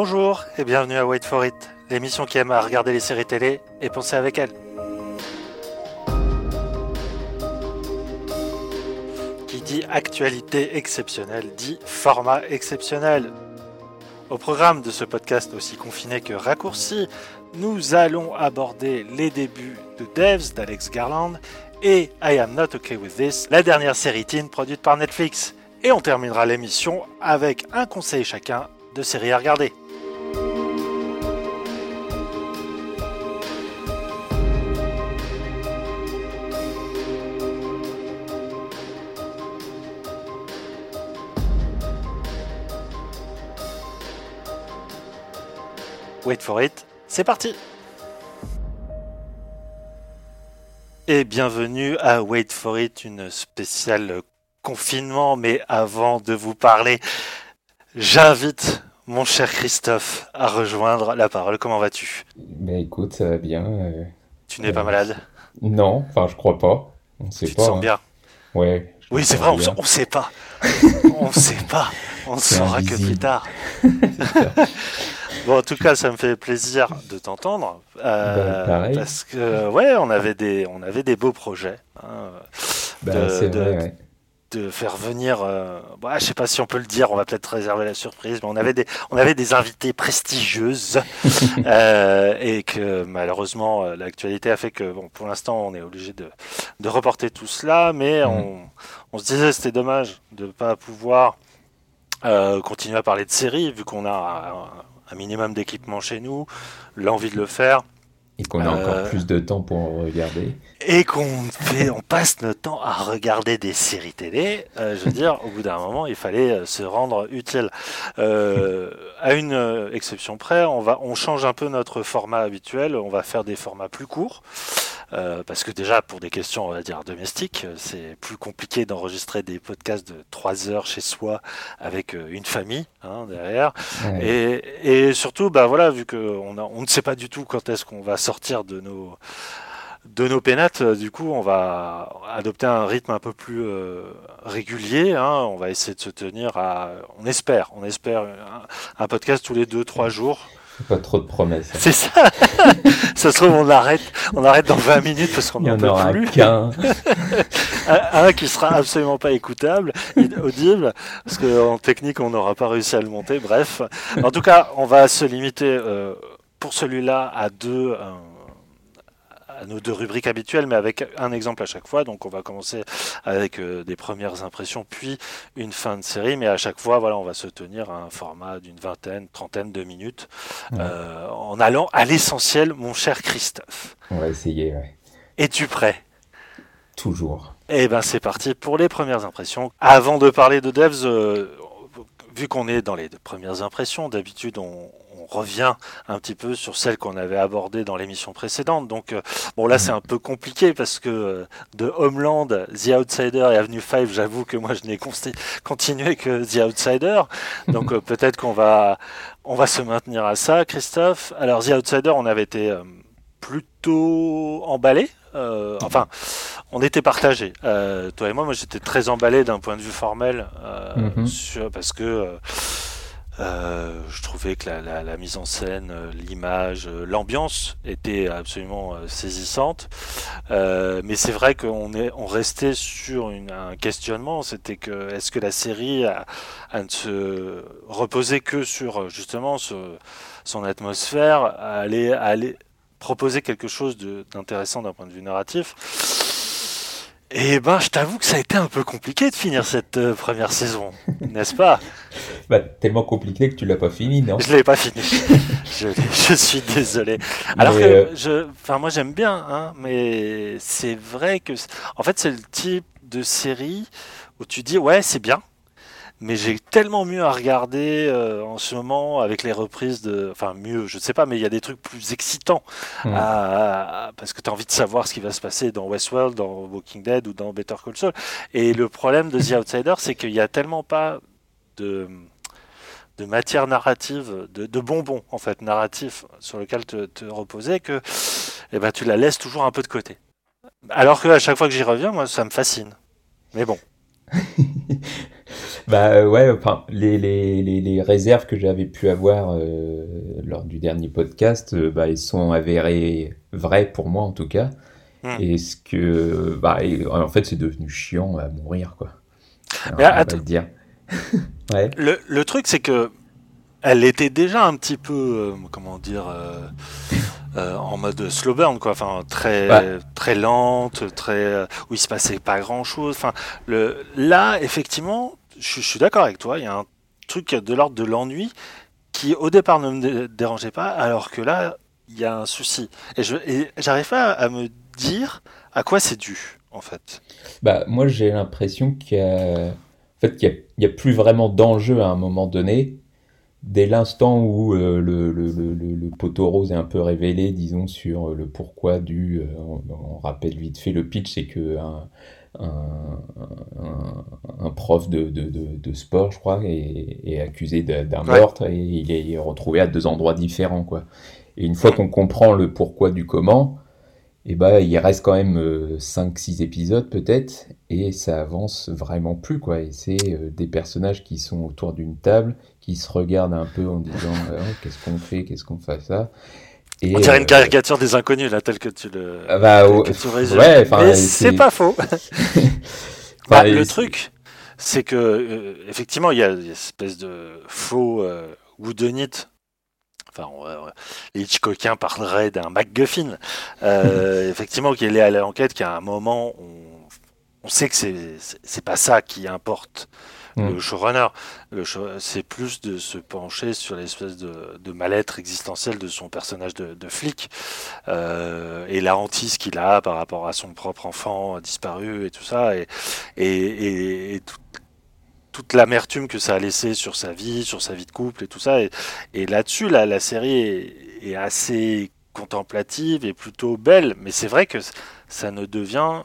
Bonjour et bienvenue à Wait for It, l'émission qui aime à regarder les séries télé et penser avec elles. Qui dit actualité exceptionnelle dit format exceptionnel. Au programme de ce podcast aussi confiné que raccourci, nous allons aborder les débuts de Devs d'Alex Garland et I Am Not Okay With This, la dernière série teen produite par Netflix. Et on terminera l'émission avec un conseil chacun de séries à regarder. Wait for it, c'est parti Et bienvenue à Wait for it, une spéciale confinement, mais avant de vous parler, j'invite mon cher Christophe à rejoindre la parole. Comment vas-tu? Ben écoute, ça va bien. euh, Tu n'es pas malade? Non, enfin je crois pas. On sait Tu te pas. sens hein. bien? Ouais. Oui, c'est vrai, on, bien. on sait pas. on sait pas. On ne saura que plus tard. bon, en tout cas, ça me fait plaisir de t'entendre. euh, Bah, parce que, ouais, on avait des, on avait des beaux projets. hein, Bah, de- de- vrai, ouais. de faire venir, euh, bah, je sais pas si on peut le dire, on va peut-être réserver la surprise, mais on avait des, on avait des invités prestigieuses euh, et que malheureusement euh, l'actualité a fait que, bon, pour l'instant, on est obligé de, de reporter tout cela, mais Mhm. on, on se disait c'était dommage de pas pouvoir continuer à parler de séries vu qu'on a un, minimum d'équipement chez nous, l'envie de le faire. Et qu'on a Euh, encore plus de temps pour en regarder. et qu'on on passe notre temps à regarder des séries télé, euh, je veux dire, au bout d'un moment, il fallait euh, se rendre utile. Euh, à une euh, exception près, on va, on change un peu notre format habituel. On va faire des formats plus courts. Euh, parce que déjà, pour des questions, on va dire domestiques, euh, c'est plus compliqué d'enregistrer des podcasts de 3 heures chez soi avec euh, une famille hein, derrière. Ouais. Et, et surtout, bah voilà, vu qu'on on ne sait pas du tout quand est-ce qu'on va sortir de nos de nos pénates, du coup, on va adopter un rythme un peu plus euh, régulier. hein. On va essayer de se tenir à, on espère, on espère un, un podcast tous les deux trois jours. Pas trop de promesses. C'est ça. ça se trouve, on arrête, on arrête dans 20 minutes parce qu'on n'en en peut aura plus. qu'un. Un, un qui sera absolument pas écoutable, audible, parce qu'en technique, on n'aura pas réussi à le monter. Bref. En tout cas, on va se limiter euh, pour celui-là à deux. euh, à nos deux rubriques habituelles, mais avec un exemple à chaque fois. Donc, on va commencer avec euh, des premières impressions, puis une fin de série. Mais à chaque fois, voilà, on va se tenir à un format d'une vingtaine, trentaine de minutes, Ouais. euh, en allant à l'essentiel, mon cher Christophe. On va essayer, ouais. Es-tu prêt? Toujours. Eh ben c'est parti pour les premières impressions. Avant de parler de Devs, euh, vu qu'on est dans les premières impressions, d'habitude on revient un petit peu sur celles qu'on avait abordées dans l'émission précédente. Donc euh, bon là c'est un peu compliqué parce que euh, de Homeland, The Outsider et Avenue 5, j'avoue que moi je n'ai continué que The Outsider. Donc euh, peut-être qu'on va on va se maintenir à ça, Christophe. Alors The Outsider, on avait été plutôt emballé. Euh, enfin, on était partagés. Euh, toi et moi, moi j'étais très emballé d'un point de vue formel euh, sur- parce que euh, je trouvais que la, la- la mise en scène, euh, l'image, euh, l'ambiance était absolument saisissante. Euh, mais c'est vrai qu'on est, on restait sur une- un questionnement. C'était que est-ce que la série a, a ne se reposait que sur justement son atmosphère, aller, aller proposer quelque chose d'intéressant d'un point de vue narratif? Et ben, je t'avoue que ça a été un peu compliqué de finir cette euh, première saison, n'est-ce pas? Bah, tellement compliqué que tu l'as pas fini, non? Je l'ai pas fini. je, suis désolé. Alors Mais, que, euh, je, enfin, moi j'aime bien, hein, mais c'est vrai que, en fait, c'est le type de série où tu dis ouais, c'est bien, mais j'ai tellement mieux à regarder euh, en ce moment avec les reprises de, enfin mieux, je sais pas, mais il y a des trucs plus excitants à- à- parce que tu as envie de savoir ce qui va se passer dans Westworld, dans Walking Dead ou dans Better Call Saul. Et le problème de The Outsider, c'est qu'il y a tellement pas de de matière narrative, de, de bonbons en fait narratifs sur lequel te, te reposer que eh ben, tu la laisses toujours un peu de côté. Alors que à chaque fois que j'y reviens, moi ça me fascine. Mais bon, Bah ouais, enfin, les, les, les, les réserves que j'avais pu avoir euh, lors du dernier podcast, euh, bah, elles sont avérées vraies pour moi en tout cas. Hmm. Et ce que, bah, et, en fait, c'est devenu chiant à mourir, quoi. Alors, Mais attends. le dire. ouais. Le, le truc, c'est que elle était déjà un petit peu, euh, comment dire, euh, euh, en mode slow burn, quoi. Enfin, très, Ouais. très lente, très, où il se passait pas grand chose. Enfin, le, là, effectivement, je, je suis d'accord avec toi. Il y a un truc de l'ordre de l'ennui qui, au départ, ne me dé- dérangeait pas, alors que là, il y a un souci. Et je, j'arrive pas à me dire à quoi c'est dû, en fait. Bah, moi, j'ai l'impression qu'il y a, en fait, qu'il y a plus vraiment d'enjeu à un moment donné. Dès l'instant où euh, le, le, le, le- poteau rose est un peu révélé, disons, sur le pourquoi du... euh, on, on rappelle vite fait le pitch, c'est que un, un, un- un prof de, de, de, de sport, je crois, est, est accusé d'un Ouais. meurtre et il est retrouvé à deux endroits différents, quoi. Et une fois qu'on comprend le pourquoi du comment, et bah, il reste quand même 5-6 épisodes peut-être, et ça avance vraiment plus, quoi. Et c'est euh, des personnages qui sont autour d'une table, qui se regardent un peu en disant euh, Oh, qu'est-ce qu'on fait, qu'est-ce qu'on fait ça? Et, On dirait euh, une caricature des inconnus, là, tel que tu le, ah bah, oh, que tu résumes. ouais, Mais c'est- c'est pas faux. Enfin, Bah, le c'est- truc, c'est que euh, effectivement, il y a une espèce de faux euh, whodunit. Enfin, on va- les Hitchcockiens parleraient d'un MacGuffin. Euh, effectivement, qu'il est à l'enquête, qu'à un moment, on, on sait que c'est pas ça qui importe. Mm. Le showrunner, le show- c'est plus de se pencher sur l'espèce de, de mal-être existentiel de son personnage de, de flic euh, et la hantise qu'il a par rapport à son propre enfant disparu et tout ça, et, et, et- et tout- toute l'amertume que ça a laissé sur sa vie, sur sa vie de couple et tout ça. Et, et là-dessus, la, la série est, est assez contemplative et plutôt belle, mais c'est vrai que ça ne devient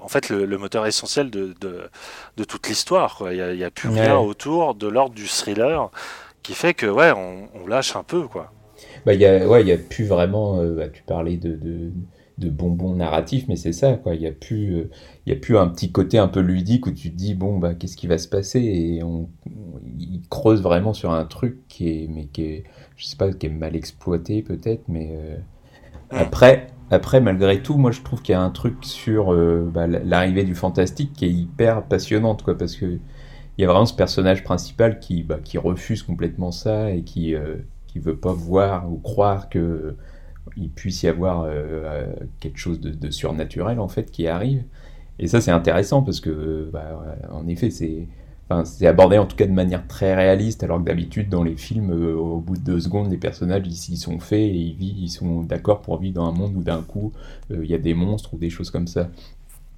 en fait le, le moteur essentiel de, de, de toute l'histoire. Il n'y a, plus Ouais. rien autour de l'ordre du thriller qui fait que ouais, on, on lâche un peu quoi. Bah, il y a, ouais, il y a plus vraiment. euh, bah, tu parlais de, de, de bonbons narratifs, mais c'est ça, quoi. Il y a plus, euh, il y a plus un petit côté un peu ludique où tu te dis bon bah qu'est-ce qui va se passer? Et on, on- il creuse vraiment sur un truc qui est, mais qui est, je sais pas, qui est mal exploité peut-être, mais euh, après. Après, malgré tout, moi je trouve qu'il y a un truc sur euh, bah, l'arrivée du fantastique qui est hyper passionnante, quoi, parce que il y a vraiment ce personnage principal qui, bah, qui refuse complètement ça et qui, qui veut pas voir ou croire que il puisse y avoir euh, euh, quelque chose de, de surnaturel en fait qui arrive. Et ça c'est intéressant parce que euh, bah, en effet c'est enfin, abordé en tout cas de manière très réaliste alors que d'habitude dans les films euh, au bout de deux secondes les personnages ils, ils sont faits et ils, vivent, ils sont d'accord pour vivre dans un monde où d'un coup euh, il y a des monstres ou des choses comme ça.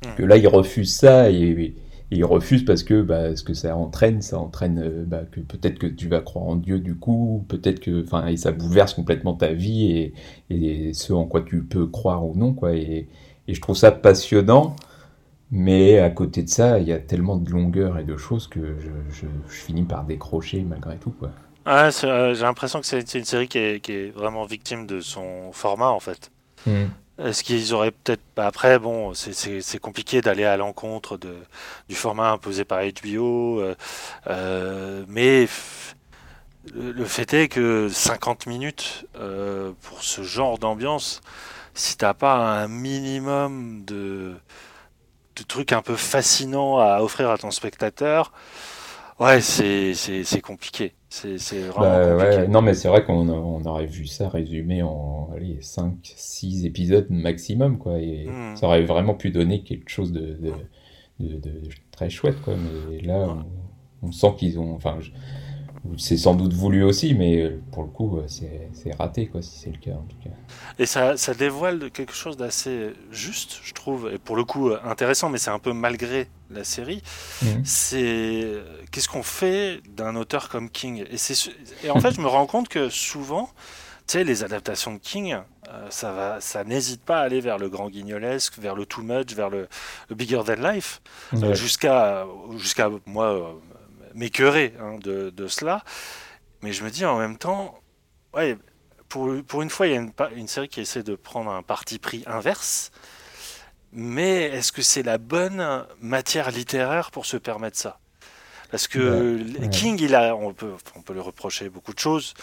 Mm. Que là ils refusent ça et, et ils refusent parce que bah, ce que ça entraîne, ça entraîne euh, bah, que peut-être que tu vas croire en Dieu du coup, peut-être que, enfin, et ça bouleverse complètement ta vie et, et ce en quoi tu peux croire ou non, quoi. Et, et je trouve ça passionnant, mais à côté de ça, il y a tellement de longueur et de choses que je, je, je finis par décrocher malgré tout, quoi. C'est, euh, j'ai l'impression que c'est une série qui est, qui est vraiment victime de son format en fait. Est-ce qu'ils auraient peut-être après bon c'est- compliqué d'aller à l'encontre du format imposé par HBO euh, euh, mais le, fait est que 50 minutes euh, pour ce genre d'ambiance si t'as pas un minimum de trucs un peu fascinants à offrir à ton spectateur ouais c'est c'est c'est compliqué c'est c'est vraiment Bah, compliqué ouais, non, mais c'est vrai qu'on on aurait vu ça résumé en allez, 5, 6 épisodes maximum, quoi. Et Mm. ça aurait vraiment pu donner quelque chose de, de, de- de très chouette, quoi. Mais là, on, on sent qu'ils ont. Enfin, je- c'est sans doute voulu aussi, mais euh, pour le coup, euh, c'est raté, quoi, si c'est le cas, en tout cas. Et ça, ça dévoile quelque chose d'assez juste, je trouve, et pour le coup euh, intéressant, mais c'est un peu malgré la série. Mhm. C'est qu'est-ce qu'on fait d'un auteur comme King? Et, et en fait, je me rends compte que souvent, tu sais, les adaptations de King, euh, ça va, ça n'hésite pas à aller vers le grand guignolesque, vers le too much, vers le, le bigger than life, euh, jusqu'à jusqu'à moi m'écœurer hein, de, de cela. Mais je me dis en même temps, ouais, pour, pour une fois, il y a une série qui essaie de prendre un parti pris inverse. Mais est-ce que c'est la bonne matière littéraire pour se permettre ça? Parce que King, il a, on peut, on peut lui reprocher beaucoup de choses,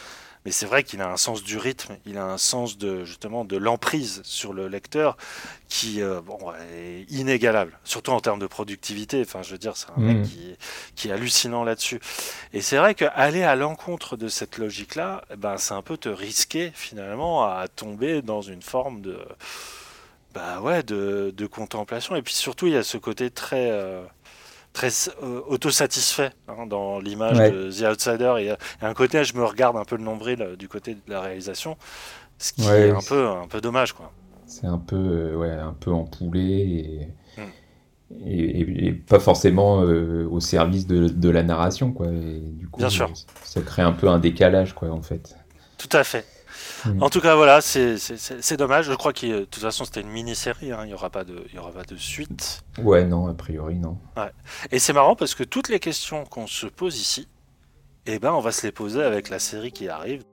mais c'est vrai qu'il a un sens du rythme, il a un sens de justement de l'emprise sur le lecteur qui euh, bon, est inégalable, surtout en termes de productivité. Enfin, je veux dire, c'est un mec mm. qui, qui, est hallucinant là-dessus. Et c'est vrai qu'aller à l'encontre de cette logique-là, eh ben, c'est un peu te risquer finalement à tomber dans une forme de bah ouais de, de contemplation. Et puis surtout, il y a ce côté très euh, très euh, autosatisfait hein, dans l'image de The Outsider. Il y, a, un côté, je me regarde un peu le nombril euh, du côté de la réalisation, ce qui est un peu, un peu dommage. quoi. C'est un peu, euh, ouais, un peu empoulé hmm. et, et, pas forcément au service de, de, la narration. Quoi. du coup, Bien sûr. Ça crée un peu un décalage, quoi, en fait. Tout à fait. Mm. En tout cas, voilà, c'est dommage. Je crois que de toute façon, c'était une mini-série. Hein. Il n'y aura, pas de, y aura pas de suite. Ouais, non, a priori, non. Ouais. Et c'est marrant parce que toutes les questions qu'on se pose ici, eh ben, on va se les poser avec la série qui arrive.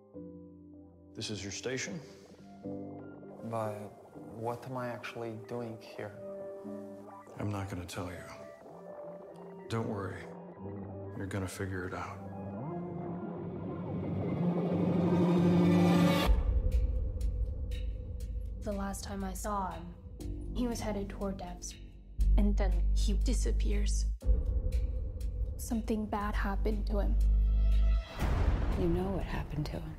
This is your station. But what am I actually doing here? I'm not going to tell you. Don't worry. You're going to figure it out. The last time I saw him, he was headed toward Devs. And then he disappears. Something bad happened to him. You know what happened to him.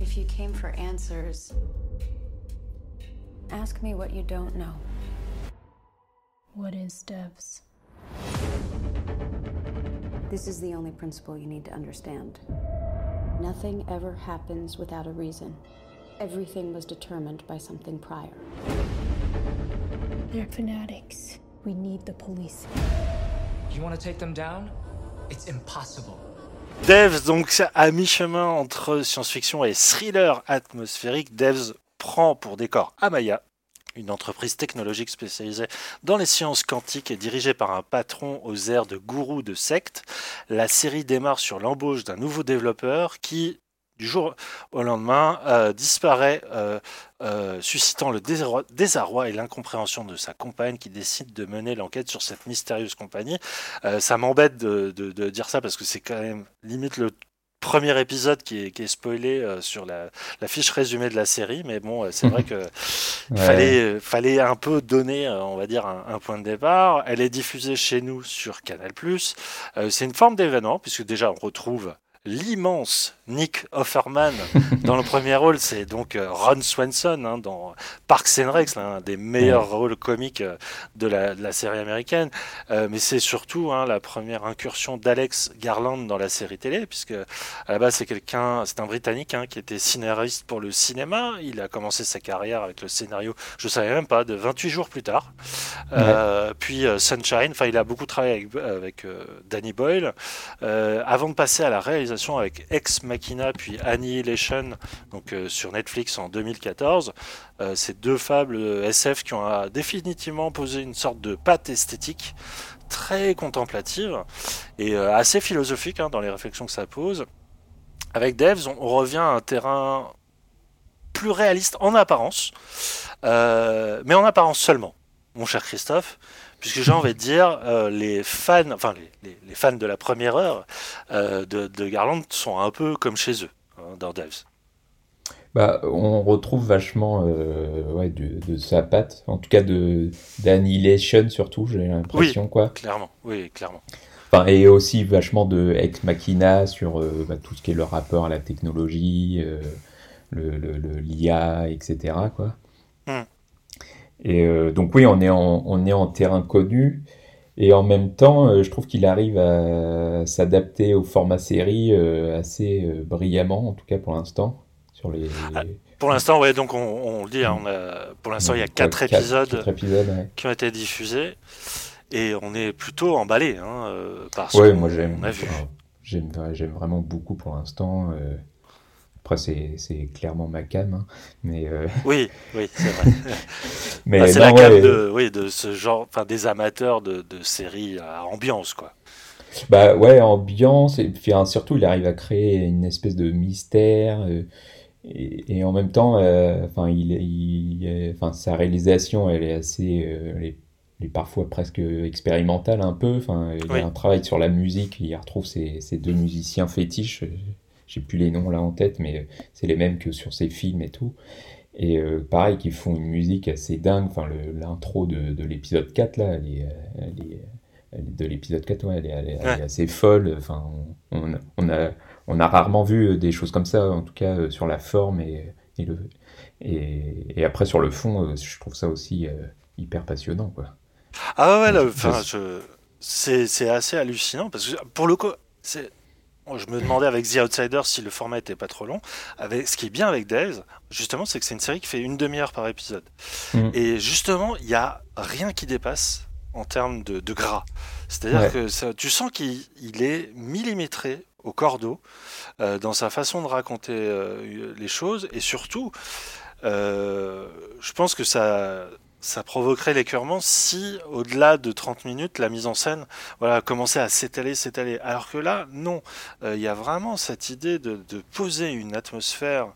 If you came for answers, ask me what you don't know. What is Devs? This is the only principle you need to understand. Nothing ever happens without a reason. Everything was determined by something prior. They're fanatics. We need the police. You want to take them down? It's impossible. Devs, donc à mi-chemin entre science-fiction et thriller atmosphérique, Devs prend pour décor Amaya, une entreprise technologique spécialisée dans les sciences quantiques et dirigée par un patron aux airs de gourou de secte. La série démarre sur l'embauche d'un nouveau développeur qui, du jour au lendemain, euh, disparaît, euh, euh, suscitant le désarroi, et l'incompréhension de sa compagne qui décide de mener l'enquête sur cette mystérieuse compagnie. ça m'embête de, dire ça parce que c'est quand même limite le premier épisode qui est, spoilé sur la, fiche résumée de la série, mais bon, c'est vrai que fallait, fallait un peu donner, on va dire, un, un, point de départ. Elle est diffusée chez nous sur Canal+. c'est une forme d'événement puisque déjà on retrouve l'immense Nick Offerman dans le premier rôle, c'est donc euh, Ron Swanson hein, dans Parks and Rec, l'un des meilleurs rôles comiques euh, de la, série américaine. Euh, mais c'est surtout hein, la première incursion d'Alex Garland dans la série télé, puisque à la base c'est quelqu'un, c'est un Britannique hein, qui était scénariste pour le cinéma. Il a commencé sa carrière avec le scénario, je savais même pas, de 28 jours plus tard. puis Sunshine, enfin il a beaucoup travaillé avec, avec Danny Boyle, avant de passer à la réalisation avec Ex Machina puis Annihilation donc, euh, sur Netflix en 2014. Euh, ces deux fables SF qui ont euh, définitivement posé une sorte de patte esthétique très contemplative et assez philosophique hein, dans les réflexions que ça pose. Avec Devs, on, revient à un terrain plus réaliste en apparence, mais en apparence seulement, mon cher Christophe, puisque j'ai envie de dire, euh, les fans, enfin les, les, fans de la première heure euh, de, de, Garland sont un peu comme chez eux hein, dans Devs. Bah, on retrouve vachement euh, ouais, de, de, sa patte, en tout cas de d'Annihilation surtout, j'ai l'impression oui, quoi. Clairement, oui, clairement. Enfin, et aussi vachement de Ex Machina sur bah, tout ce qui est le rapport à la technologie, le l'IA, etc. Quoi. Hmm. Et euh, donc oui, on est, en, on est en terrain connu. Et en même temps, euh, je trouve qu'il arrive à s'adapter au format série euh, assez brillamment, en tout cas pour l'instant. Sur les, ah, pour l'instant, ouais, donc on, le dit, hein, on a, pour l'instant, il y a quatre, épisodes, qui ont été diffusés. Et on est plutôt emballé hein, parce ouais, moi j'aime, j'aime vraiment beaucoup pour l'instant. Après, c'est clairement ma cam, hein, mais... Euh, oui, oui, c'est vrai. mais bah, c'est la cam de, oui, de ce genre, enfin, des amateurs de, de, séries à ambiance, quoi. Bah ouais, ambiance, et puis surtout, il arrive à créer une espèce de mystère, euh, et, en même temps, euh, enfin, il, il, enfin, sa réalisation, elle est assez... Elle est est parfois presque expérimental un peu. Enfin, il y a un travail sur la musique, il retrouve ces, ces deux musiciens fétiches, j'ai plus les noms là en tête, mais c'est les mêmes que sur ces films et tout. Et euh, pareil, qu'ils font une musique assez dingue. Enfin, l'intro de, de l'épisode 4, là, elle est, elle est, de l'épisode 4, ouais, elle, est, elle, est, assez folle. Enfin, on, on, a, on a rarement vu des choses comme ça, en tout cas euh, sur la forme et, et le, et, et, après sur le fond, euh, je trouve ça aussi hyper passionnant, quoi. Ah ouais, enfin, c'est assez hallucinant parce que pour le coup, c'est je me demandais avec The Outsider si le format était pas trop long. Avec, ce qui est bien avec Days, justement, c'est que c'est une série qui fait une demi-heure par épisode. Mm. Et justement, il n'y a rien qui dépasse en termes de, gras. C'est-à-dire que tu sens qu'il est millimétré au cordeau euh, dans sa façon de raconter euh, les choses. Et surtout, euh, je pense que ça, ça provoquerait l'écœurement si, au-delà de 30 minutes, la mise en scène voilà, commençait à s'étaler, s'étaler. Alors que là, non. Euh, il y a vraiment cette idée de, poser une atmosphère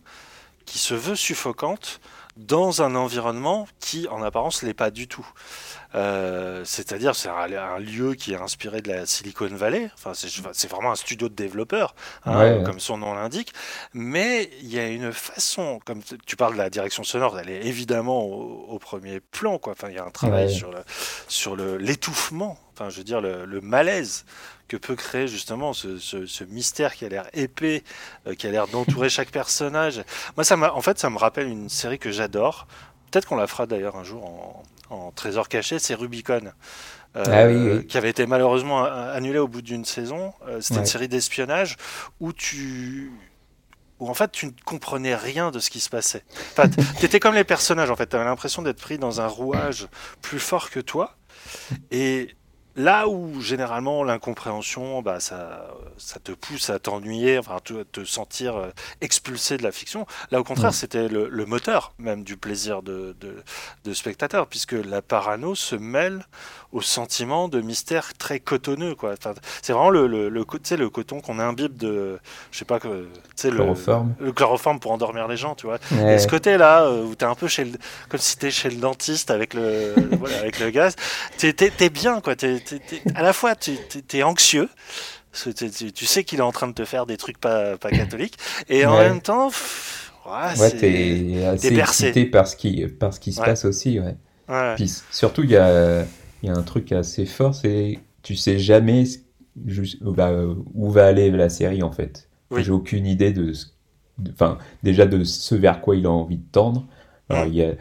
qui se veut suffocante dans un environnement qui, en apparence, l'est pas du tout. Euh, c'est-à-dire, c'est un, lieu qui est inspiré de la Silicon Valley. Enfin, c'est vraiment un studio de développeurs, hein, comme son nom l'indique. Mais il y a une façon, comme tu parles de la direction sonore, elle est évidemment au, premier plan. Quoi. Enfin, il y a un travail sur le sur l'étouffement. Enfin, je veux dire le, malaise que peut créer justement ce, mystère qui a l'air épais, euh, qui a l'air d'entourer chaque personnage. Moi, ça en fait, ça me rappelle une série que j'adore. Peut-être qu'on la fera d'ailleurs un jour en, en trésor caché, c'est Rubicon. Euh, ah qui avait été malheureusement annulé au bout d'une saison. Euh, c'était une série d'espionnage où tu où en fait tu ne comprenais rien de ce qui se passait. Enfin, tu étais comme les personnages en fait, tu avais l'impression d'être pris dans un rouage plus fort que toi et Là où généralement l'incompréhension, bah, ça, ça te pousse à t'ennuyer, enfin te, te sentir euh, expulsé de la fiction. Là au contraire, c'était le, moteur même du plaisir de, de, de, spectateur, puisque la parano se mêle au sentiment de mystère très cotonneux. Quoi. Enfin, c'est vraiment le, le, le, le coton qu'on imbibe de, je sais pas, que, chloroforme. Le, le chloroforme pour endormir les gens, tu vois. Et ce côté-là, euh, où t'es un peu chez le, comme si t'es chez le dentiste avec le, voilà, avec le gaz, t'es, t'es, bien, quoi. T'es, à la fois, tu es anxieux. Tu, sais qu'il est en train de te faire des trucs pas, pas catholiques. Et en même temps, ouais, t'es assez excité par ce qui, par ce qui se passe aussi. Ouais. Puis, surtout, il y a, y a un truc assez fort, c'est tu sais jamais juste, bah, où va aller la série en fait. J'ai aucune idée de, enfin déjà de ce vers quoi il a envie de tendre. Alors, il y a,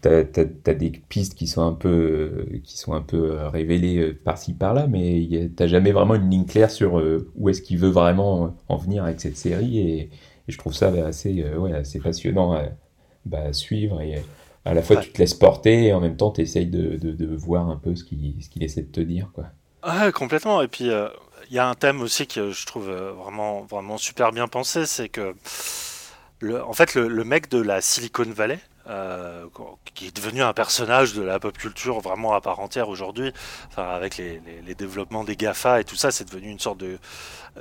t'as as, des pistes qui sont un peu, qui sont un peu euh, révélées euh, par-ci par-là, mais t'as jamais vraiment une ligne claire sur euh, où est-ce qu'il veut vraiment en venir avec cette série, et, je trouve ça bah, assez, ouais, assez passionnant à, bah, suivre, et à la fois tu te laisses porter, et en même temps tu essayes de, de, voir un peu ce qu'il ce qu'il essaie de te dire. Quoi. Ouais, complètement, et puis il y a un thème aussi que je trouve vraiment, vraiment super bien pensé, c'est que le, en fait le, le mec de la Silicon Valley, euh, qui est devenu un personnage de la pop culture vraiment à part entière aujourd'hui. Enfin, avec les, les, développements des GAFA et tout ça, c'est devenu une sorte de,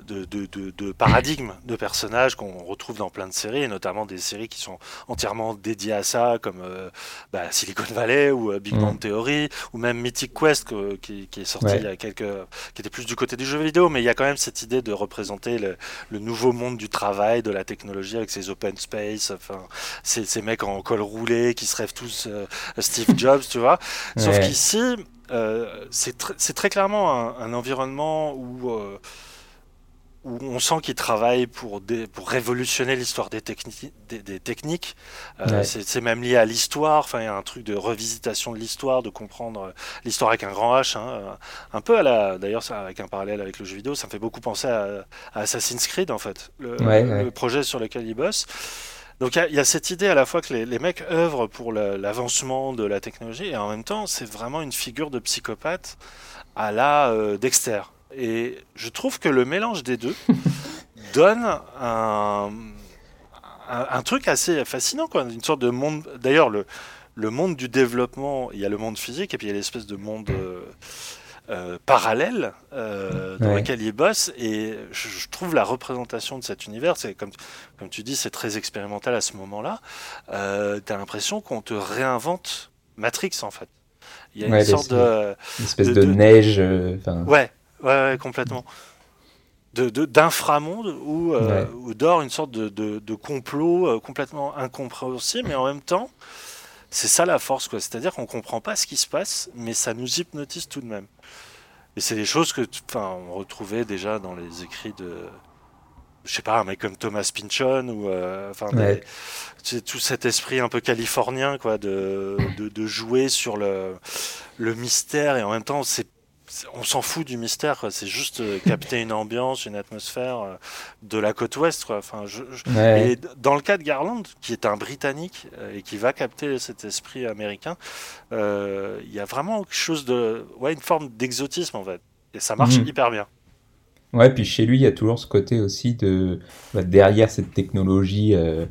de, de, de, paradigme de personnages qu'on retrouve dans plein de séries, et notamment des séries qui sont entièrement dédiées à ça, comme euh, bah, Silicon Valley ou euh, Big Bang mm. Theory, ou même Mythic Quest, qui, qui, est sorti il y a quelques. qui était plus du côté du jeu vidéo, mais il y a quand même cette idée de représenter le, le nouveau monde du travail, de la technologie avec ses open space, enfin, ces, ces mecs en col qui se rêvent tous euh, Steve Jobs, tu vois. Sauf qu'ici, c'est tr très clairement un, un environnement où où on sent qu'il travaille pour, pour révolutionner l'histoire des, des, techniques. Euh, c'est même lié à l'histoire. Enfin, il y a un truc de revisitation de l'histoire, de comprendre euh, l'histoire avec un grand H. Hein. Euh, un peu à la, d'ailleurs, avec un parallèle avec le jeu vidéo, ça me fait beaucoup penser à, Assassin's Creed en fait, le, projet sur lequel il bosse. Donc il y, a cette idée à la fois que les, les mecs œuvrent pour l'avancement de la technologie et en même temps c'est vraiment une figure de psychopathe à la Dexter. Et je trouve que le mélange des deux donne un, un, truc assez fascinant, quoi. Une sorte de monde. D'ailleurs, le, le monde du développement, il y a le monde physique et puis il y a l'espèce de monde. Euh, euh, parallèle euh, dans lequel il bosse et je, trouve la représentation de cet univers c'est comme comme tu dis c'est très expérimental à ce moment-là euh, t'as l'impression qu'on te réinvente Matrix en fait Il y a une Ouais, sorte de. Une espèce de- de, de- neige. euh, Ouais, ouais, ouais, complètement. De, de- d'inframonde où, Ouais. où dort une sorte de, complot complètement incompréhensible, mais en même temps, c'est ça la force, quoi. C'est-à-dire qu'on comprend pas ce qui se passe, mais ça nous hypnotise tout de même. Et c'est des choses que, enfin, on retrouvait déjà dans les écrits de, je sais pas, un mec comme Thomas Pynchon ou, euh, enfin, Ouais. c'est tout cet esprit un peu californien, quoi, de, de, de jouer sur le, le mystère et en même temps, c'est- on s'en fout du mystère. C'est juste euh, capter une ambiance, une atmosphère euh, de la côte ouest, quoi. Enfin, je, je- ouais. Et dans le cas de Garland, qui est un Britannique euh, et qui va capter cet esprit américain, euh, il y a vraiment quelque chose de, ouais, une forme d'exotisme en fait. Et ça marche Mhm. hyper bien. Ouais, puis chez lui, il y a toujours ce côté aussi de bah, derrière cette technologie, euh,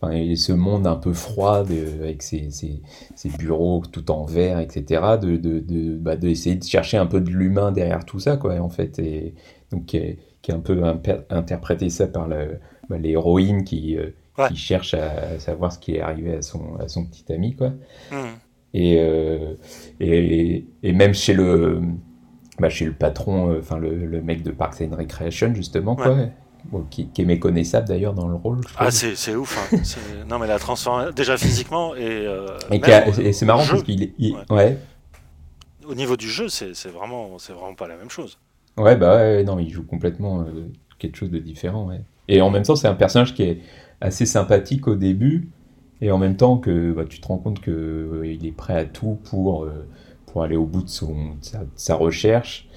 enfin, et ce monde un peu froid de- avec ses, ses- ses bureaux tout en verre, etc. De, de, de, bah, d'essayer de chercher un peu de l'humain derrière tout ça, quoi, en fait, et donc qui est, qui est un peu interprété ça par bah, l'héroïne qui, euh, Ouais. qui cherche à, savoir ce qui est arrivé à son, à son petit ami, quoi. Et, euh, et, et même chez le, bah, chez le patron, euh, le mec de Parks and Recreation, justement, quoi, Bon, qui, qui est méconnaissable d'ailleurs dans le rôle. Ah, c'est, c'est ouf. hein. Non, mais la transformation, déjà physiquement et. euh, et, c'est marrant jeu. parce qu'il il- Ouais. ouais. Au niveau du jeu, c'est, c'est vraiment, c'est vraiment pas la même chose. Ouais, bah ouais, non, il joue complètement euh, quelque chose de différent, ouais. Et en même temps, c'est un personnage qui est assez sympathique au début, et en même temps que bah, tu te rends compte que euh, il est prêt à tout pour, euh, pour aller au bout de, son, de sa, de sa recherche,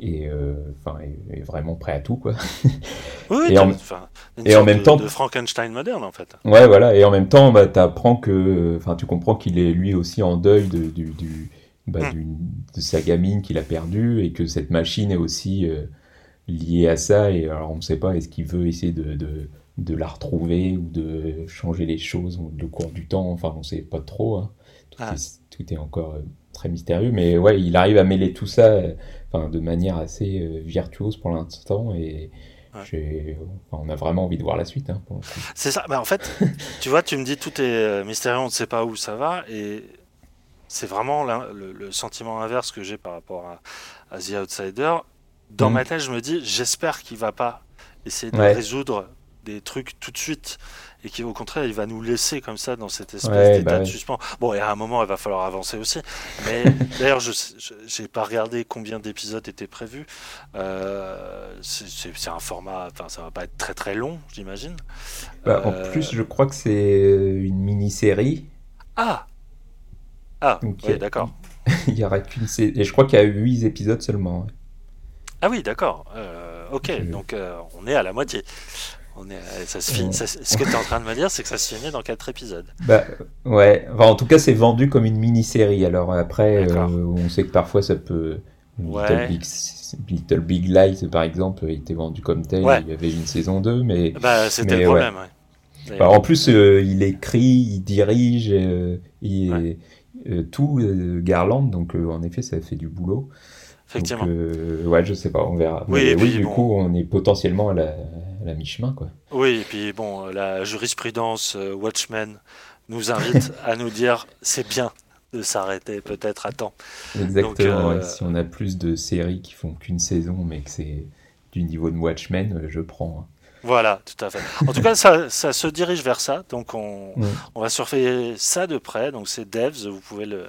et euh, enfin, est, est vraiment prêt à tout, quoi. Oui, Et en- une et en même de- temps- de Frankenstein moderne en fait. Ouais, voilà, et en même temps, bah, t'apprends que, enfin, tu comprends qu'il est lui aussi en deuil de, du, du- bah, Mm. d'une- de sa gamine qu'il a perdue, et que cette machine est aussi euh, liée à ça, et alors on ne sait pas, est-ce qu'il veut essayer de, de, de la retrouver, ou de changer les choses au le cours du temps, enfin, on sait pas trop, hein. Tout, Ah. est, tout est encore euh, très mystérieux, mais ouais, il arrive à mêler tout ça, euh, enfin, de manière assez euh, virtuose pour l'instant, et Ouais. j'ai- enfin, on a vraiment envie de voir la suite, hein. C'est ça. Bah, en fait, tu vois, tu me dis tout est mystérieux, on ne sait pas où ça va, et c'est vraiment le, le sentiment inverse que j'ai par rapport à, à The Outsider. Dans Mhm. ma tête, je me dis, j'espère qu'il va pas essayer de Ouais. résoudre des trucs tout de suite, et qu'au contraire, il va nous laisser comme ça dans cette espèce Ouais, d'état bah de suspens. Bon, et à un moment, il va falloir avancer aussi. Mais d'ailleurs, je n'ai pas regardé combien d'épisodes étaient prévus. Euh, c'est- un format, enfin, ça va pas être très très long, j'imagine. Bah, Euh, En plus, je crois que c'est euh, une mini-série. Ah Ah, Donc, oui, euh, d'accord. Il y aura qu'une sé- Et je crois qu'il y a 8 épisodes seulement. Ah oui, d'accord. Euh, ok, Euh. donc euh, on est à la moitié. On est, à- ça se finit. Ouais. ça- ce que tu es en train de me dire, c'est que ça se finit dans 4 épisodes. Bah, ouais. Enfin, en tout cas, c'est vendu comme une mini-série. Alors après, euh, on sait que parfois ça peut. Ouais. Little, Big... Little Big Lies, par exemple, était vendu comme tel. Ouais. Il y avait une saison 2, mais. Bah, c'était le problème. ouais. Bah, en plus, euh, il écrit, il dirige, euh, il euh, tout euh, Garland, donc euh, en effet, ça fait du boulot. Effectivement. Donc, euh, ouais, je sais pas, on verra. Oui, Mais oui, puis du bon. coup, on est potentiellement à la, à la mi-chemin, quoi. Oui, et puis bon, la jurisprudence euh, Watchmen nous invite à nous dire c'est bien de s'arrêter peut-être à temps. Exactement. euh. Si on a plus de séries qui font qu'une saison, mais que c'est du niveau de Watchmen, je prends. hein. Voilà, tout à fait. En tout cas, ça, ça se dirige vers ça. Donc, on, on va surveiller ça de près. Donc, c'est Devs. Vous pouvez le,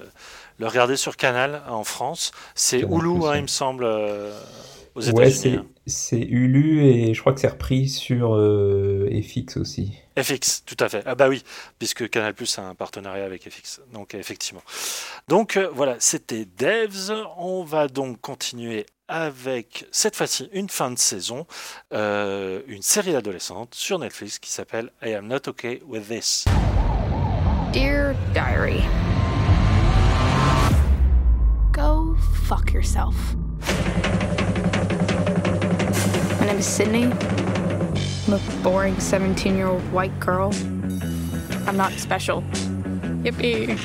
le regarder sur Canal en France. C'est Hulu, hein, ouais. il me semble, euh, aux Ouais, États-Unis. c'est hein. c'est Hulu et je crois que c'est repris sur euh, FX aussi. FX, tout à fait. Ah bah oui, puisque Canal Plus a un partenariat avec FX. Donc effectivement. Donc euh, voilà, c'était Devs. On va donc continuer avec cette fois-ci une fin de saison, euh, une série adolescente sur Netflix qui s'appelle I Am Not Okay With This. Dear Diary, fuck yourself. My name is Sydney. I'm a boring 17 year old white girl. I'm not special. Yippee.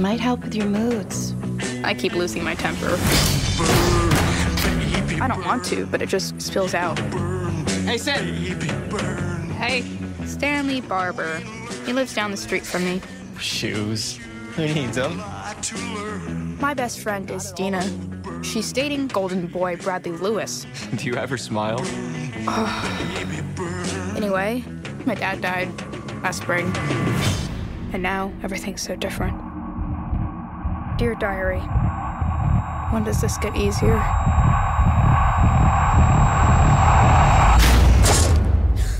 Might help with your moods. I keep losing my temper. I don't want to, but it just spills out. Hey, Sid. Hey, Stanley Barber. He lives down the street from me. Shoes. Who needs them? My best friend is Dina. She's dating Golden Boy Bradley Lewis. Do you ever smile? Anyway, my dad died last spring. And now everything's so different. Dear Diary, when does this get easier?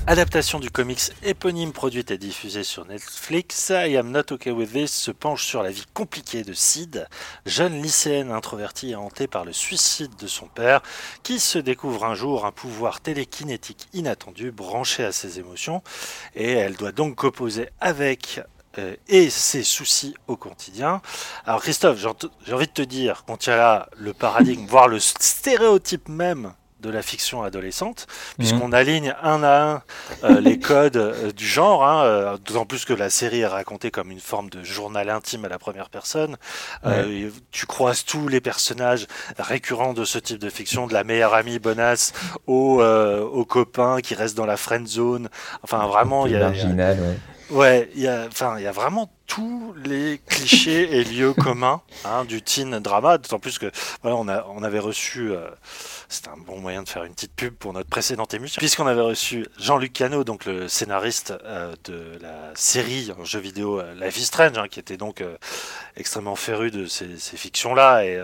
Adaptation du comics éponyme produite et diffusée sur Netflix, I Am Not Okay With This se penche sur la vie compliquée de Sid, jeune lycéenne introvertie et hantée par le suicide de son père, qui se découvre un jour un pouvoir télékinétique inattendu branché à ses émotions, et elle doit donc composer avec euh, et ses soucis au quotidien. Alors Christophe, j'ai envie de te dire, on tient là le paradigme, voire le stéréotype même de la fiction adolescente, puisqu'on mhm. aligne un à un euh, les codes euh, du genre, hein, euh, d'autant plus que la série est racontée comme une forme de journal intime à la première personne. tu croises tous les personnages récurrents de ce type de fiction, de la meilleure amie bonasse au, au copain qui reste dans la friend zone. Enfin, vraiment, il y a, Ouais, il y a, enfin, il y a vraiment tous les clichés et lieux communs hein, du teen drama. D'autant plus que voilà, on, a, on avait reçu, euh, c'était un bon moyen de faire une petite pub pour notre précédente émission, puisqu'on avait reçu Jean-Luc Cano, donc le scénariste euh, de la série en jeu vidéo euh, Life is Strange, hein, qui était donc extrêmement féru de ces, ces fictions-là. Et,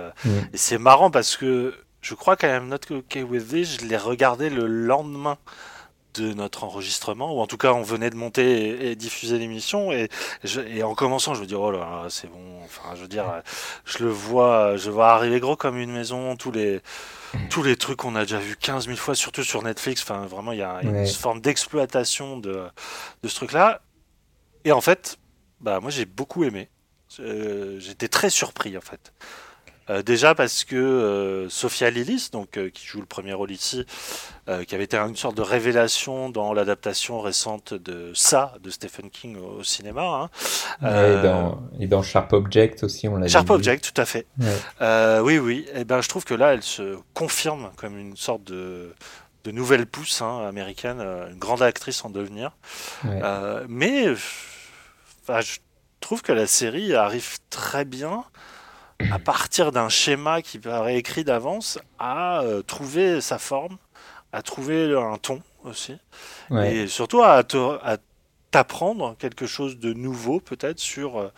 et c'est marrant parce que je crois quand même Not Okay With This, je l'ai regardé le lendemain de notre enregistrement, ou en tout cas on venait de monter et, diffuser l'émission, et, et, en commençant je me dis oh là c'est bon, enfin je veux dire, je le vois, je vois arriver gros comme une maison, tous les tous les trucs qu'on a déjà vu 15 000 fois, surtout sur Netflix, enfin vraiment il y a une forme d'exploitation de, de ce truc-là, et en fait, bah moi j'ai beaucoup aimé, euh, j'étais très surpris en fait. Euh, déjà parce que euh, Sophia Lillis, donc, euh, qui joue le premier rôle ici, qui avait été une sorte de révélation dans l'adaptation récente de Ça de Stephen King au, cinéma. Hein. Et, dans, Sharp Object aussi, on l'a Sharp Object, tout à fait. oui, oui. Et eh ben, je trouve que là, elle se confirme comme une sorte de de nouvelle pousse hein, américaine, une grande actrice en devenir. mais je trouve que la série arrive très bien à partir d'un schéma qui paraît écrit d'avance, à euh, trouver sa forme, à trouver un ton aussi, et surtout à, t'apprendre quelque chose de nouveau peut-être sur, euh,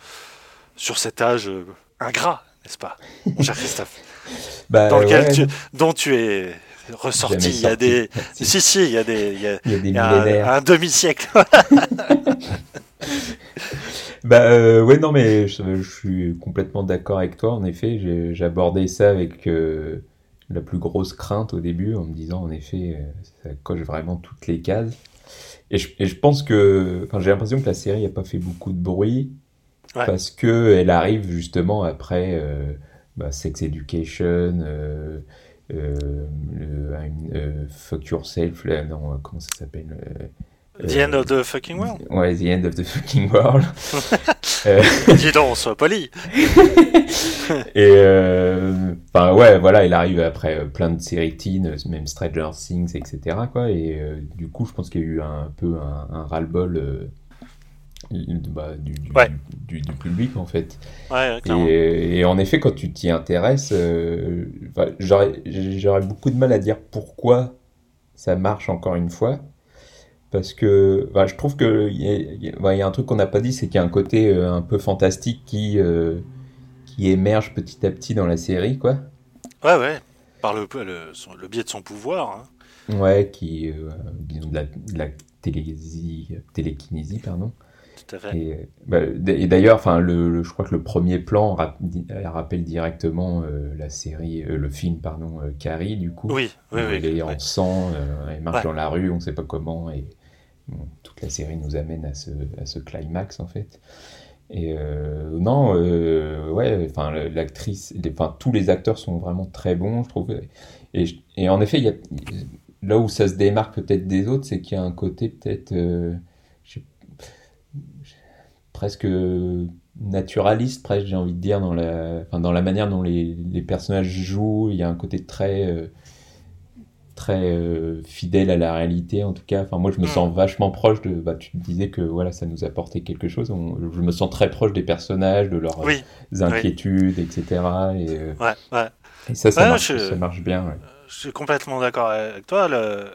sur cet âge euh, ingrat, n'est-ce pas, mon cher Christophe? Bah, Dans lequel dont tu es ressorti. Il y a des. si, si, il y a des. Il y a, un demi-siècle. Bah euh, ouais, non, mais je, suis complètement d'accord avec toi. En effet, j'ai abordé ça avec euh, la plus grosse crainte au début, en me disant, en effet, euh, ça coche vraiment toutes les cases. Et je, et je pense que, enfin, j'ai l'impression que la série n'a pas fait beaucoup de bruit parce que elle arrive justement après euh, bah, Sex Education. Euh, fuck yourself là, non comment ça s'appelle The End of the Fucking World Ouais, The End of the Fucking World. euh... Dis donc, sois poli Et euh... enfin, ouais, voilà, il arrive après euh, plein de séries teen, même Stranger Things, etc. Quoi, et euh, du coup, je pense qu'il y a eu un, peu un, ras-le-bol euh, bah, du, du, ouais. du, du, public, en fait. Ouais, et, et, en effet, quand tu t'y intéresses, j'aurais beaucoup de mal à dire pourquoi ça marche encore une fois parce que bah, je trouve que il y, y, a un truc qu'on n'a pas dit, c'est qu'il y a un côté euh, un peu fantastique qui euh, qui émerge petit à petit dans la série, quoi. Ouais, ouais, par le, le, le biais de son pouvoir. Hein. Ouais, qui euh, disons de la, de la télékinésie, télékinésie, pardon. Tout à fait. Et, bah, et d'ailleurs, enfin, le, je crois que le premier plan rappelle directement euh, la série, euh, le film, pardon, Carrie, du coup. Oui, oui, oui. Elle est oui. en sang, elle marche dans la rue, on ne sait pas comment, et toute la série nous amène à ce, climax en fait. Et euh, non, euh, ouais, enfin l'actrice, enfin tous les acteurs sont vraiment très bons, je trouve. Et, en effet, là où ça se démarque peut-être des autres, c'est qu'il y a un côté peut-être euh, presque naturaliste, presque j'ai envie de dire dans la, manière dont les, personnages jouent. Il y a un côté très très fidèle à la réalité en tout cas. Enfin, moi, je me Mm. sens vachement proche de. Bah, tu disais que voilà, ça nous apportait quelque chose. On- je me sens très proche des personnages, de leurs Oui, inquiétudes, etc. Et, euh, ouais, ouais. et ça, ça, Ouais, marche, je- ça marche bien. Je suis complètement d'accord avec toi. le-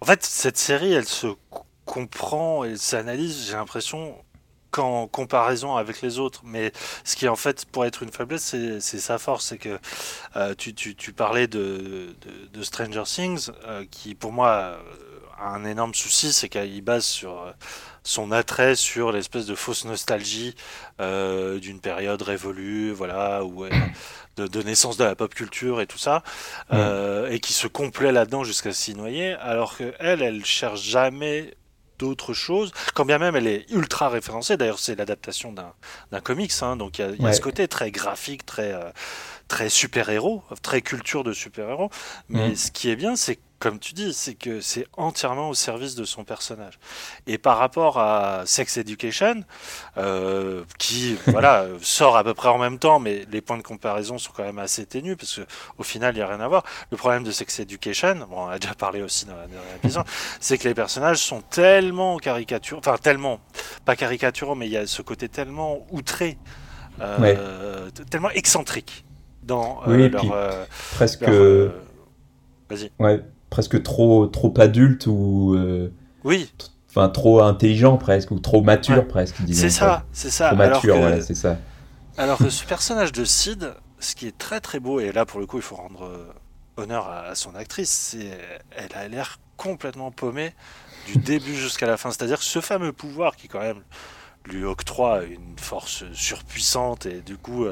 En fait, cette série, elle se co- comprend et s'analyse, j'ai l'impression, qu'en comparaison avec les autres. Mais ce qui, en fait, pour être une faiblesse, c'est c'est sa force. C'est que euh, tu, tu- tu parlais de, de- de Stranger Things, euh, qui, pour moi, euh, a un énorme souci, c'est qu'il base sur son attrait sur l'espèce de fausse nostalgie euh, d'une période révolue, voilà, où euh, de, de naissance de la pop culture et tout ça, euh, et qui se complaît là-dedans jusqu'à s'y noyer, alors que elle, elle cherche jamais d'autres choses, quand bien même elle est ultra référencée. D'ailleurs, c'est l'adaptation d'un d'un comics, hein, donc il y a, y a Ouais. ce côté très graphique, très euh, très super héros, très culture de super héros. Mais Mhm. ce qui est bien, c'est comme tu dis, c'est que c'est entièrement au service de son personnage. Et par rapport à Sex Education, euh, qui voilà sort à peu près en même temps, mais les points de comparaison sont quand même assez ténus parce que au final il y a rien à voir. Le problème de Sex Education, bon, on a déjà parlé aussi dans la dernière épisode, c'est que les personnages sont tellement caricaturaux, enfin tellement pas caricaturaux, mais il y a ce côté tellement outré, euh, tellement excentrique dans euh, Oui, et leur, puis euh, Presque, leur, euh, vas-y. ouais, presque trop, trop adulte ou. Oui, Enfin, trop intelligent presque, ou trop mature Ouais. presque, c'est ça, c'est ça. Trop Alors mature, que- voilà, c'est ça. Alors que ce personnage de Sid, ce qui est très très beau, et là pour le coup il faut rendre honneur à, son actrice, c'est elle a l'air complètement paumée du début jusqu'à la fin. C'est-à-dire ce fameux pouvoir qui quand même lui octroie une force surpuissante et du coup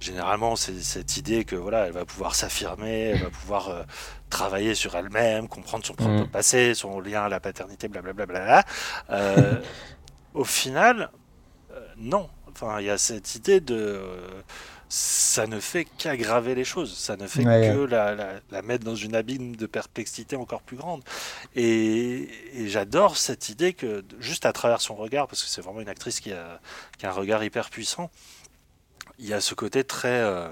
généralement c'est cette idée que voilà elle va pouvoir s'affirmer, elle va pouvoir euh, travailler sur elle-même, comprendre son propre Mm. passé, son lien à la paternité, blablabla. Bla, euh, au final, euh, non. Enfin, il y a cette idée de. ça ne fait qu'aggraver les choses. Ça ne fait Ouais. que la, la- la mettre dans une abîme de perplexité encore plus grande. Et, et j'adore cette idée que, juste à travers son regard, parce que c'est vraiment une actrice qui a, qui a un regard hyper puissant, il y a ce côté très. euh,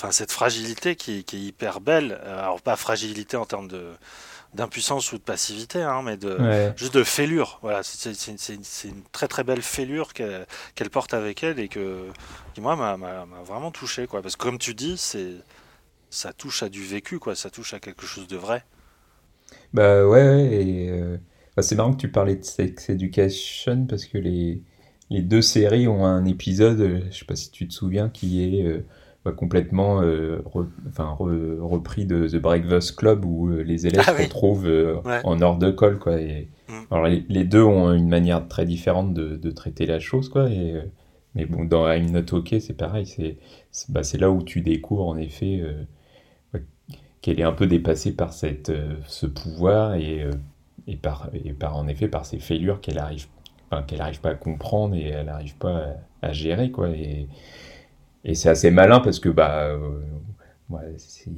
Enfin, cette fragilité qui, qui est hyper belle. Euh, Alors, pas fragilité en termes de d'impuissance ou de passivité, hein, mais de, Ouais. juste de fêlure. Voilà, c'est une, une très très belle fêlure qu'elle qu'elle porte avec elle et que, qui moi m'a vraiment touché quoi. Parce que comme tu dis, c'est ça touche à du vécu quoi, ça touche à quelque chose de vrai. Bah ouais, ouais, et euh, bah, c'est marrant que tu parlais de Sex Education parce que les, les deux séries ont un épisode, euh, je sais pas si tu te souviens, qui est euh, bah, complètement euh, re- enfin, re- repris de The Breakfast Club où euh, les élèves Ah se oui. retrouvent Ouais. en hors de colle quoi. Et, Mm. alors les, les deux ont une manière très différente de, de traiter la chose quoi. Et, mais bon, dans I'm Not OK, c'est pareil, c'est bah, là où tu découvres en effet. euh, qu'elle est un peu dépassée par cette, ce pouvoir et, et, par, et par, en effet, par ces fêlures qu'elle arrive, enfin, qu'elle arrive pas à comprendre et elle n'arrive pas à, à gérer, quoi. Et, et c'est assez malin parce que, bah, euh, ouais, c'est-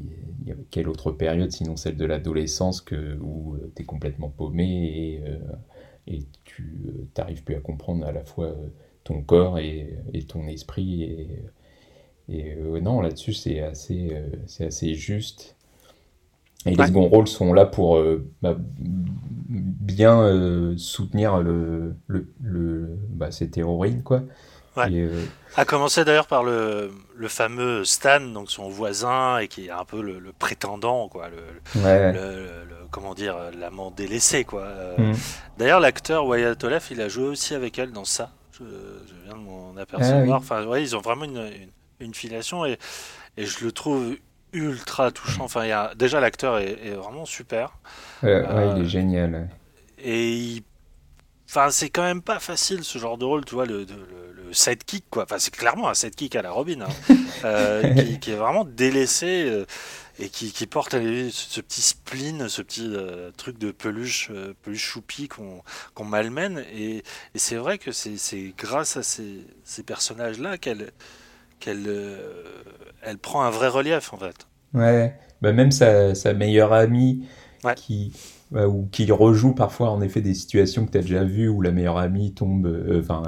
il y a quelle autre période sinon celle de l'adolescence que, où tu es complètement paumé et, euh, et tu n'arrives plus à comprendre à la fois euh, ton corps et, et ton esprit et, et euh, non, là-dessus, c'est assez, euh, c'est assez juste. Et les Ouais. seconds rôles sont là pour euh, bah, bien euh, soutenir le, le, le- bah, cette héroïne, quoi. Ouais. Et, euh, À commencer d'ailleurs par le, le fameux Stan, donc son voisin et qui est un peu le, le prétendant quoi, le, ouais. comment dire, l'amant délaissé quoi. Euh, Mm. D'ailleurs, l'acteur Wyatt Olaf, il a joué aussi avec elle dans ça. Je, je viens de m'en apercevoir. Ah oui. Enfin, ouais, ils ont vraiment une, une, une filiation et, et je le trouve ultra touchant. Enfin, il y a, déjà, l'acteur est, est vraiment super. Euh, ouais, il est génial. Et il- enfin, c'est quand même pas facile ce genre de rôle, tu vois, le, le, le sidekick, quoi. Enfin, c'est clairement un sidekick à la Robin, hein, euh, qui, qui est vraiment délaissé euh, et qui, qui porte ce, petit spleen, ce petit euh, truc de peluche, euh, peluche choupi qu'on qu'on malmène. Et, et c'est vrai que c'est c'est grâce à ces, ces personnages-là qu'elle qu'elle euh, elle prend un vrai relief, en fait. Ouais, bah même sa, sa meilleure amie Ouais. qui, bah, ou qui rejoue parfois en effet des situations que tu as déjà vues où la meilleure amie tombe, euh, enfin,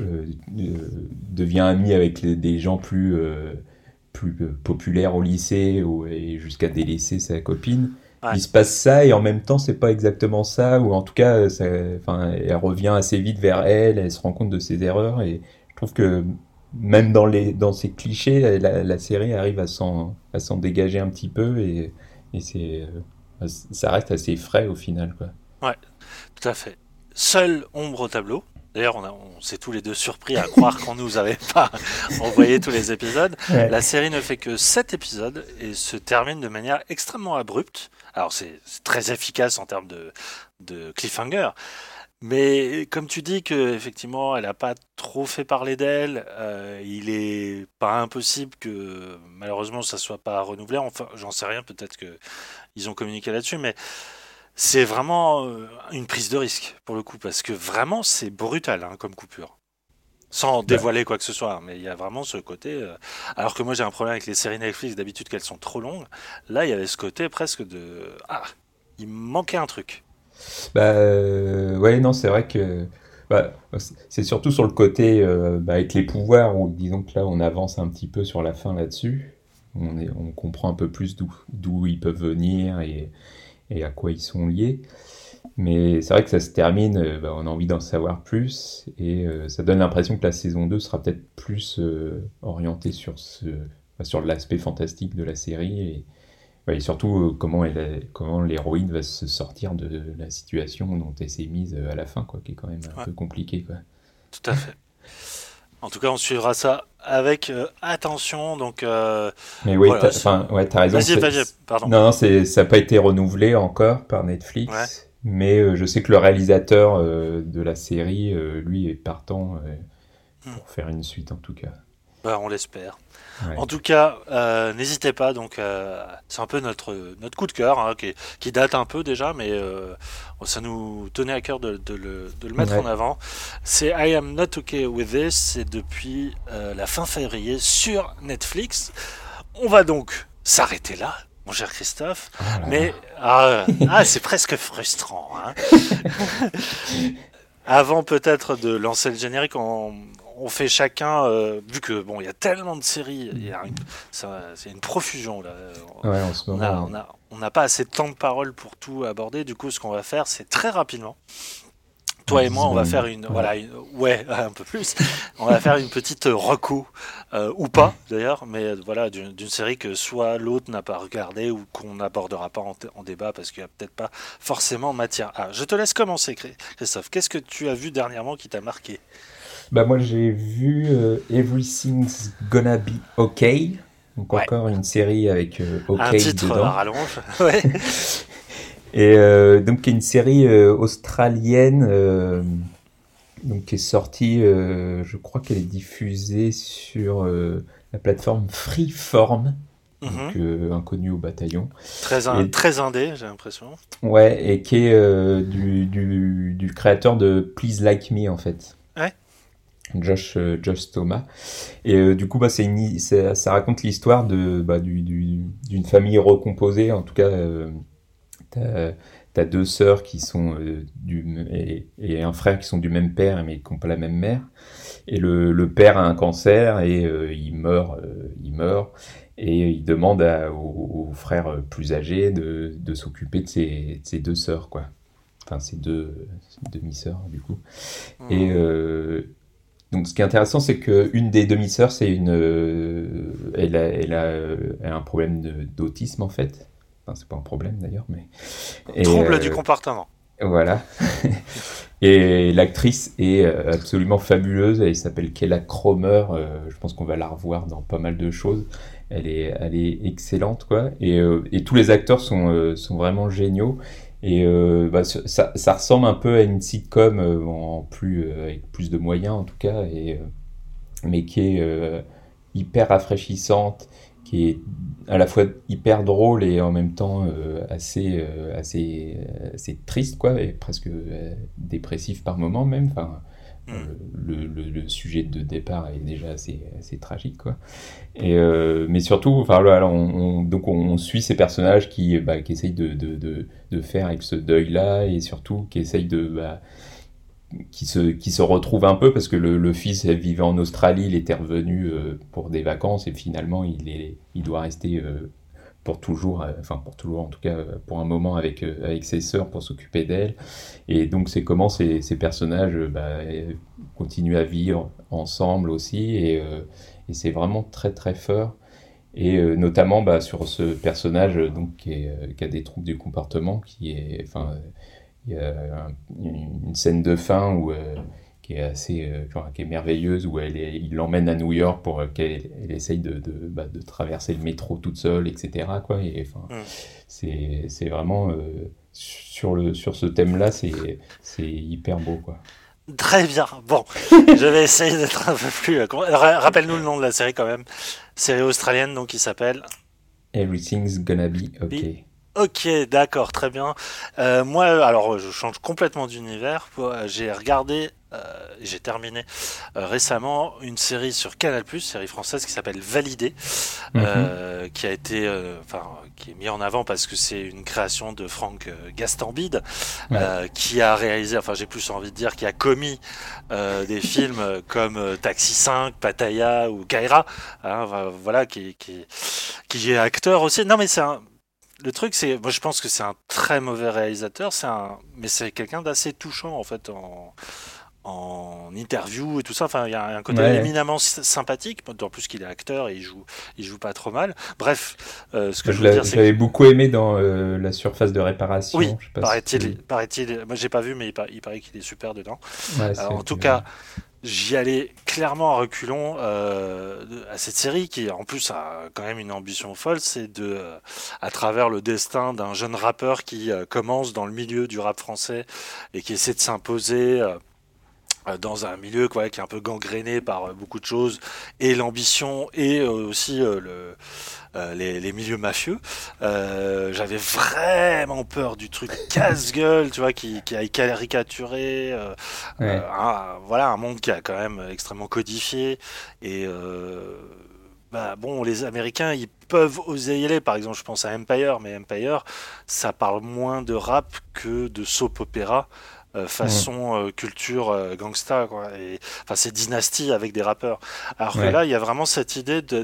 euh, euh, devient amie avec les- des gens plus, euh, plus euh, populaires au lycée ou, et jusqu'à délaisser sa copine. il se passe ça et en même temps c'est pas exactement ça ou en tout cas ça, enfin, elle revient assez vite vers elle, elle se rend compte de ses erreurs et je trouve que même dans les dans ces clichés la, la série arrive à s'en dégager un petit peu et, et c'est euh, ça reste assez frais au final quoi. Ouais, tout à fait. Seule ombre au tableau. D'ailleurs, on, on s'est tous les deux surpris à croire qu'on nous avait pas envoyé tous les épisodes. Ouais. La série ne fait que 7 épisodes et se termine de manière extrêmement abrupte. Alors, c'est c'est très efficace en termes de, de cliffhanger. Mais comme tu dis que effectivement, elle n'a pas trop fait parler d'elle, euh, il est pas impossible que malheureusement ça soit pas renouvelé. Enfin, j'en sais rien. Peut-être que ils ont communiqué là-dessus, mais c'est vraiment euh, une prise de risque pour le coup parce que vraiment c'est brutal hein, comme coupure. Sans dévoiler quoi que ce soit, mais il y a vraiment ce côté. euh, Alors que moi j'ai un problème avec les séries Netflix d'habitude qu'elles sont trop longues. Là, il y avait ce côté presque de ah, il manquait un truc. Bah euh, ouais non c'est vrai que bah, c'est surtout sur le côté euh, bah, avec les pouvoirs où disons que là on avance un petit peu sur la fin là-dessus. On, est, on comprend un peu plus d'où ils peuvent venir et, et à quoi ils sont liés. Mais c'est vrai que ça se termine, euh, bah, on a envie d'en savoir plus et ça donne l'impression que la saison 2 sera peut-être plus orientée sur ce, sur l'aspect fantastique de la série et surtout euh, comment elle, comment l'héroïne va se sortir de la situation dont elle s'est mise euh, à la fin, quoi, qui est quand même un Ouais. peu compliqué, quoi. Tout à fait. En tout cas, on suivra ça avec euh, attention. Donc, euh, Mais oui, Voilà, t'as, ouais, t'as raison. vas-y, vas-y, pardon. Non, non, c'est, ça n'a pas été renouvelé encore par Netflix, Ouais. mais euh, je sais que le réalisateur de la série, lui, est partant Hmm. pour faire une suite en tout cas. Bah, on l'espère. Ouais. En tout cas, euh, n'hésitez pas. Donc, euh, c'est un peu notre notre coup de cœur hein, qui, qui date un peu déjà, mais euh, ça nous tenait à cœur de, de le, de le mettre Ouais. en avant. C'est I am not okay with this. C'est depuis la fin février sur Netflix. On va donc s'arrêter là, mon cher Christophe. Ah là Mais ah, ah, c'est presque frustrant. hein. Avant peut-être de lancer le générique, on, on fait chacun, euh, vu que bon, il y a tellement de séries, il y a une, ça- c'est une profusion là. là. Ouais, en ce On moment. n'a pas assez de temps de parole pour tout aborder. Du coup, ce qu'on va faire, c'est très rapidement. Toi et moi, on va faire une, Ouais. voilà, une- ouais, un peu plus. On va faire une petite reco, euh, ou pas d'ailleurs, mais euh, voilà, d'une série que soit l'autre n'a pas regardé ou qu'on n'abordera pas en, en débat parce qu'il n'y a peut-être pas forcément matière. Ah, je te laisse commencer, Christophe. Qu'est-ce que tu as vu dernièrement qui t'a marqué? Bah moi j'ai vu euh, Everything's Gonna Be Okay. Donc Ouais. encore une série avec euh, OK Un titre dedans. à rallonge. ouais. Et euh, donc qui est une série euh, australienne euh, donc qui est sortie, euh, je crois qu'elle est diffusée sur euh, la plateforme Freeform, donc Mhm. euh, inconnue au bataillon. Très, in- Et- très indé, j'ai l'impression. Ouais, et qui est euh, du, du, du créateur de Please Like Me en fait. Josh, euh, Josh Thomas. Et euh, du coup, bah, c'est une, ça raconte l'histoire de, bah, du, du- d'une famille recomposée. En tout cas, euh, t'as, t'as deux sœurs qui sont euh, du, et, et un frère qui sont du même père, mais qui n'ont pas la même mère. Et le, le père a un cancer et il meurt, il meurt. Et il demande à- au, au frère plus âgé de, de s'occuper de ses, de ses deux sœurs, quoi. Enfin, ses deux demi-sœurs, du coup. Et euh, donc, ce qui est intéressant, c'est qu'une des demi-sœurs, c'est une, euh, elle a, elle a, euh, elle a un problème d'autisme en fait. Enfin, c'est pas un problème d'ailleurs, mais. Et, Trouble euh, du comportement. Voilà. Et l'actrice est absolument fabuleuse. Elle s'appelle Kella Cromer. Je pense qu'on va la revoir dans pas mal de choses. Elle est, elle est excellente, quoi. Et, et tous les acteurs sont, sont vraiment géniaux. Et euh, bah, ça, ça ressemble un peu à une sitcom euh, en plus, euh, avec plus de moyens en tout cas, et, euh, mais qui est euh, hyper rafraîchissante, qui est à la fois hyper drôle et en même temps euh, assez, assez, assez triste, quoi, et presque dépressif par moment même. Enfin, Euh, le, le, le sujet de départ est déjà assez, assez tragique, quoi. Et, euh, mais surtout, enfin, là, on, on- donc on, on suit ces personnages qui, bah, qui essayent de, de, de, de faire avec ce deuil-là et surtout qui essayent de. Bah, qui se, qui se retrouvent un peu parce que le, le fils vivait en Australie, il était revenu euh, pour des vacances et finalement il, est, il doit rester euh, pour toujours, enfin pour toujours en tout cas pour un moment avec, avec ses sœurs pour s'occuper d'elle. Et donc c'est comment ces, personnages bah, continuent à vivre ensemble aussi. Et, c'est vraiment très très fort. Et notamment bah, sur ce personnage donc, qui, qui, a des troubles du comportement, qui est, enfin, il y a une scène de fin où qui est assez euh, qui est merveilleuse où elle est, il l'emmène à New York pour euh, qu'elle elle essaye de, de, bah, de, traverser le métro toute seule etc quoi et enfin mm. c'est, c'est vraiment euh, sur le sur ce thème là c'est c'est hyper beau quoi Très bien. Bon, je vais essayer d'être un peu plus. Rappelle-nous le nom de la série quand même. Série australienne donc qui s'appelle Everything's Gonna Be Okay. Ok, d'accord, très bien. Euh, moi, alors, je change complètement d'univers. J'ai regardé, euh, j'ai terminé euh, récemment une série sur Canal+, série française qui s'appelle Validé, mhm. qui a été, enfin, qui est mis en avant parce que c'est une création de Franck Gastambide, qui a réalisé, enfin, j'ai plus envie de dire, qui a commis des films comme Taxi 5, Pattaya ou Kaira, hein, voilà, qui, qui, qui est acteur aussi. Non, mais c'est un le truc, c'est, moi, je pense que c'est un très mauvais réalisateur, c'est un, mais c'est quelqu'un d'assez touchant en fait en, en interview et tout ça. Enfin, il y a un côté éminemment sympathique, d'autant plus qu'il est acteur et il joue, il joue pas trop mal. Bref, euh, ce que je, je veux dire, c'est j'avais beaucoup aimé dans euh, la surface de réparation. Oui, paraît-il, paraît-il. Moi, j'ai pas vu, mais il, paraît qu'il est super dedans. en tout cas, j'y allais clairement à reculons euh, à cette série qui en plus a quand même une ambition folle, c'est de, euh, à travers le destin d'un jeune rappeur qui euh, commence dans le milieu du rap français et qui essaie de s'imposer dans un milieu quoi, qui est un peu gangréné par beaucoup de choses et l'ambition et aussi le euh, les, milieux mafieux. Euh, j'avais vraiment peur du truc casse-gueule, tu vois, qui, qui a caricaturé. Euh, un, voilà, un monde qui a quand même extrêmement codifié. Et bah, bon, les Américains, ils peuvent oser y aller. Par exemple, je pense à Empire, mais Empire, ça parle moins de rap que de soap opéra. Euh, façon euh, culture euh, gangsta quoi. Et enfin c'est dynastie avec des rappeurs. Alors que là il y a vraiment cette idée de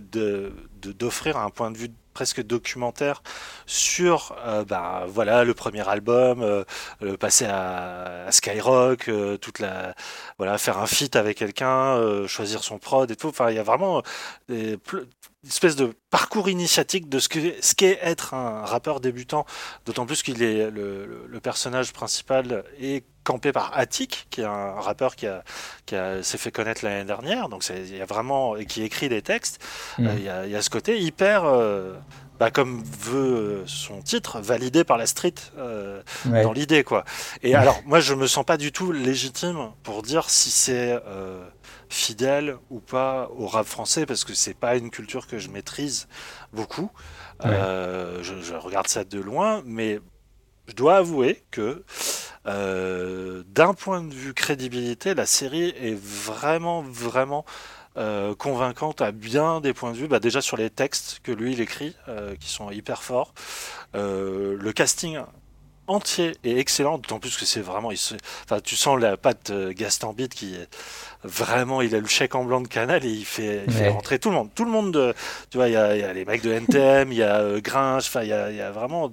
d'offrir de, un point de vue presque documentaire sur bah, voilà le premier album, le passer à, Skyrock, toute la voilà faire un feat avec quelqu'un, choisir son prod et tout. Enfin, il y a vraiment des, une espèce de parcours initiatique de ce qu'est ce qu'est être un rappeur débutant, d'autant plus qu'il est le, le, personnage principal est campé par Attic, qui est un rappeur qui, a, qui a, s'est fait connaître l'année dernière, donc il y a vraiment et qui écrit des textes. Mm. Euh, il, y a, il, y a, ce côté hyper, euh, bah, comme veut son titre, validé par la street euh, dans l'idée quoi. Et alors moi je me sens pas du tout légitime pour dire si c'est fidèle ou pas au rap français parce que c'est pas une culture que je maîtrise beaucoup. je, je, regarde ça de loin, mais je dois avouer que euh, d'un point de vue crédibilité, la série est vraiment, vraiment euh, convaincante à bien des points de vue. Bah, déjà sur les textes que lui il écrit, euh, qui sont hyper forts. le casting entier est excellent, d'autant plus que c'est vraiment, il enfin, tu sens la patte Gastambide qui est vraiment, il a le chèque en blanc de Canal et il fait, rentrer tout le monde, tout le monde. De, tu vois, il y a, y a, les mecs de NTM, il y a Grinch, enfin, il y a, y a vraiment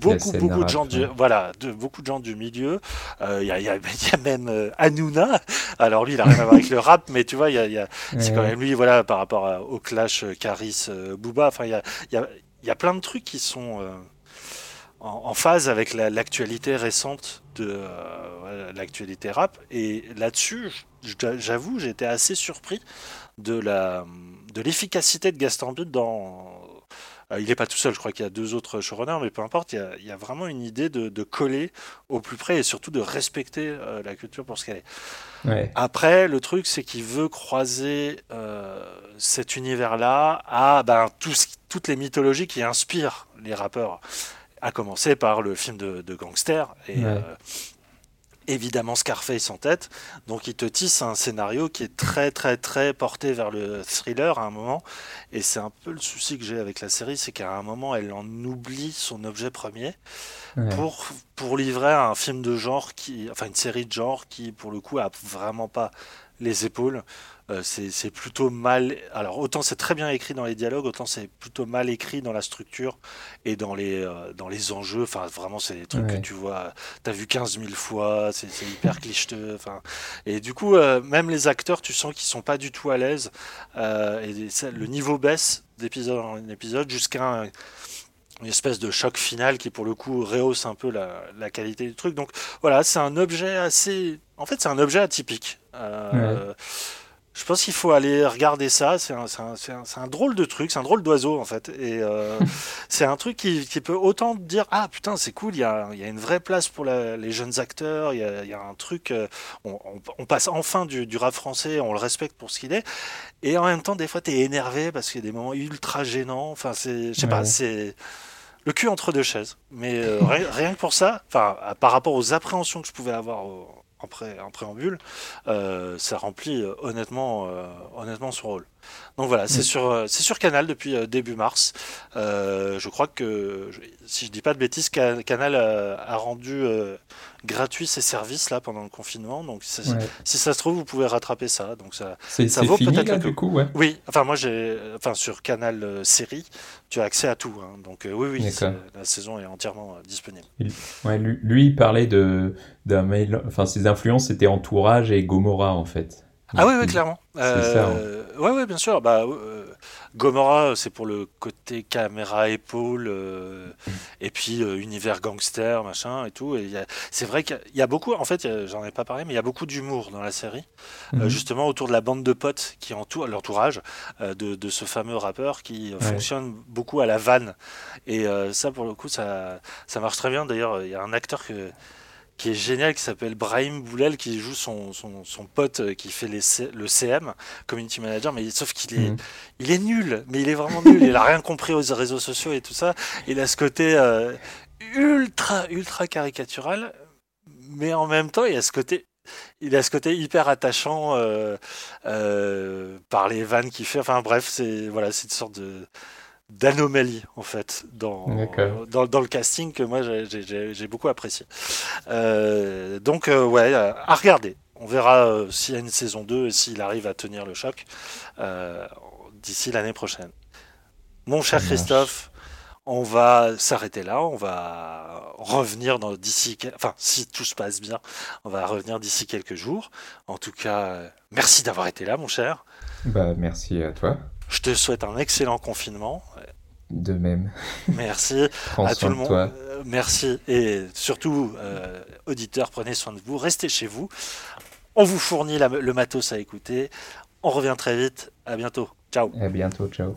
beaucoup, beaucoup de gens du, voilà, de, beaucoup de gens du milieu. Euh, il y, a, a, y, a, même euh, Hanouna. Alors lui, il a rien à voir avec le rap, mais tu vois, il y a, y a c'est quand même lui, voilà, par rapport au clash Caris Booba. Enfin, il y a, y, a, y a plein de trucs qui sont en, phase avec l'actualité récente de euh, l'actualité rap. Et là-dessus, j'avoue, j'étais assez surpris de la de l'efficacité de Gaston Bide dans. Euh, il n'est pas tout seul, je crois qu'il y a deux autres showrunners, mais peu importe, il y a, vraiment une idée de, coller au plus près et surtout de respecter euh, la culture pour ce qu'elle est. Après, le truc, c'est qu'il veut croiser cet univers-là à ben, toutes les mythologies qui inspirent les rappeurs à commencer par le film de, gangster et euh, évidemment Scarface en tête. Donc il te tisse un scénario qui est très très très porté vers le thriller à un moment. Et c'est un peu le souci que j'ai avec la série, c'est qu'à un moment elle en oublie son objet premier pour, pour livrer un film de genre qui, enfin une série de genre qui pour le coup a vraiment pas les épaules. Euh, c'est plutôt mal. Alors, autant c'est très bien écrit dans les dialogues, autant c'est plutôt mal écrit dans la structure et dans les, euh, dans les enjeux. Enfin, vraiment, c'est des trucs que tu vois, tu as vu 15 000 fois, c'est hyper clicheteux. Enfin, et du coup, euh, même les acteurs, tu sens qu'ils sont pas du tout à l'aise. et le niveau baisse d'épisode en épisode jusqu'à une espèce de choc final qui pour le coup rehausse un peu la, la qualité du truc. Donc voilà, c'est un objet assez... En fait, c'est un objet atypique. Euh, je pense qu'il faut aller regarder ça. C'est un, un, un, drôle de truc, c'est un drôle d'oiseau en fait. Et euh, c'est un truc qui, qui, peut autant dire Ah putain, c'est cool, il y a, y a, une vraie place pour les jeunes acteurs, il y a, y a, un truc. Euh, on, on, passe enfin du, du, rap français, on le respecte pour ce qu'il est. Et en même temps, des fois, tu es énervé parce qu'il y a des moments ultra gênants. Enfin, c'est, je sais pas, c'est le cul entre deux chaises. Mais euh, rien, que pour ça, enfin, par rapport aux appréhensions que je pouvais avoir en, préambule, euh, ça remplit euh, honnêtement, honnêtement son rôle. Donc voilà, c'est mm. sur, c'est sur Canal depuis début mars. je crois que, si je dis pas de bêtises, Canal a rendu gratuit ces services là pendant le confinement. Donc si ça se trouve, vous pouvez rattraper ça. Donc ça, ça vaut peut-être du coup. Ouais. Oui, enfin moi j'ai, enfin sur Canal euh, série, tu as accès à tout. Hein. Donc euh, oui, oui, la saison est entièrement euh, disponible. ouais, lui, il parlait de d'un mail, enfin ses influences c'était Entourage et Gomorrah en fait. Ah oui, oui, clairement. Euh, ça, hein. ouais, ouais, bien sûr. Bah, Gomorrah, c'est pour le côté caméra épaule, euh, et puis euh, univers gangster, machin et tout. Et c'est vrai qu'il y, a beaucoup, en fait, j'en ai pas parlé, mais il y a beaucoup d'humour dans la série, euh, mhm. justement autour de la bande de potes qui entoure l'entourage de, de, ce fameux rappeur qui fonctionne beaucoup à la vanne. Et ça, pour le coup, ça, ça marche très bien. D'ailleurs, il y a un acteur que qui est génial, qui s'appelle Brahim Boulel, qui joue son, son, son pote euh, qui fait les le CM, Community Manager, mais sauf qu'il est, mhm. il est nul, mais il est vraiment nul, il a rien compris aux réseaux sociaux et tout ça. Il a ce côté euh, ultra, ultra caricatural, mais en même temps, il a ce côté il a ce côté hyper attachant euh, par les vannes qu'il fait. Enfin bref, c'est voilà, c'est une sorte de d'anomalie en fait dans, dans, dans, le casting que moi j'ai beaucoup apprécié. Euh, donc euh, ouais, à regarder. On verra euh, s'il y a une saison 2 et s'il arrive à tenir le choc d'ici l'année prochaine. Mon cher Christophe, on va s'arrêter là, on va revenir dans d'ici, enfin si tout se passe bien, on va revenir d'ici quelques jours. En tout cas, merci d'avoir été là, mon cher. Bah merci à toi. Je te souhaite un excellent confinement. De même. Merci à tout le monde. Euh, merci et surtout, euh, auditeurs, prenez soin de vous, restez chez vous. On vous fournit le matos à écouter. On revient très vite. À bientôt. Ciao. À bientôt. Ciao.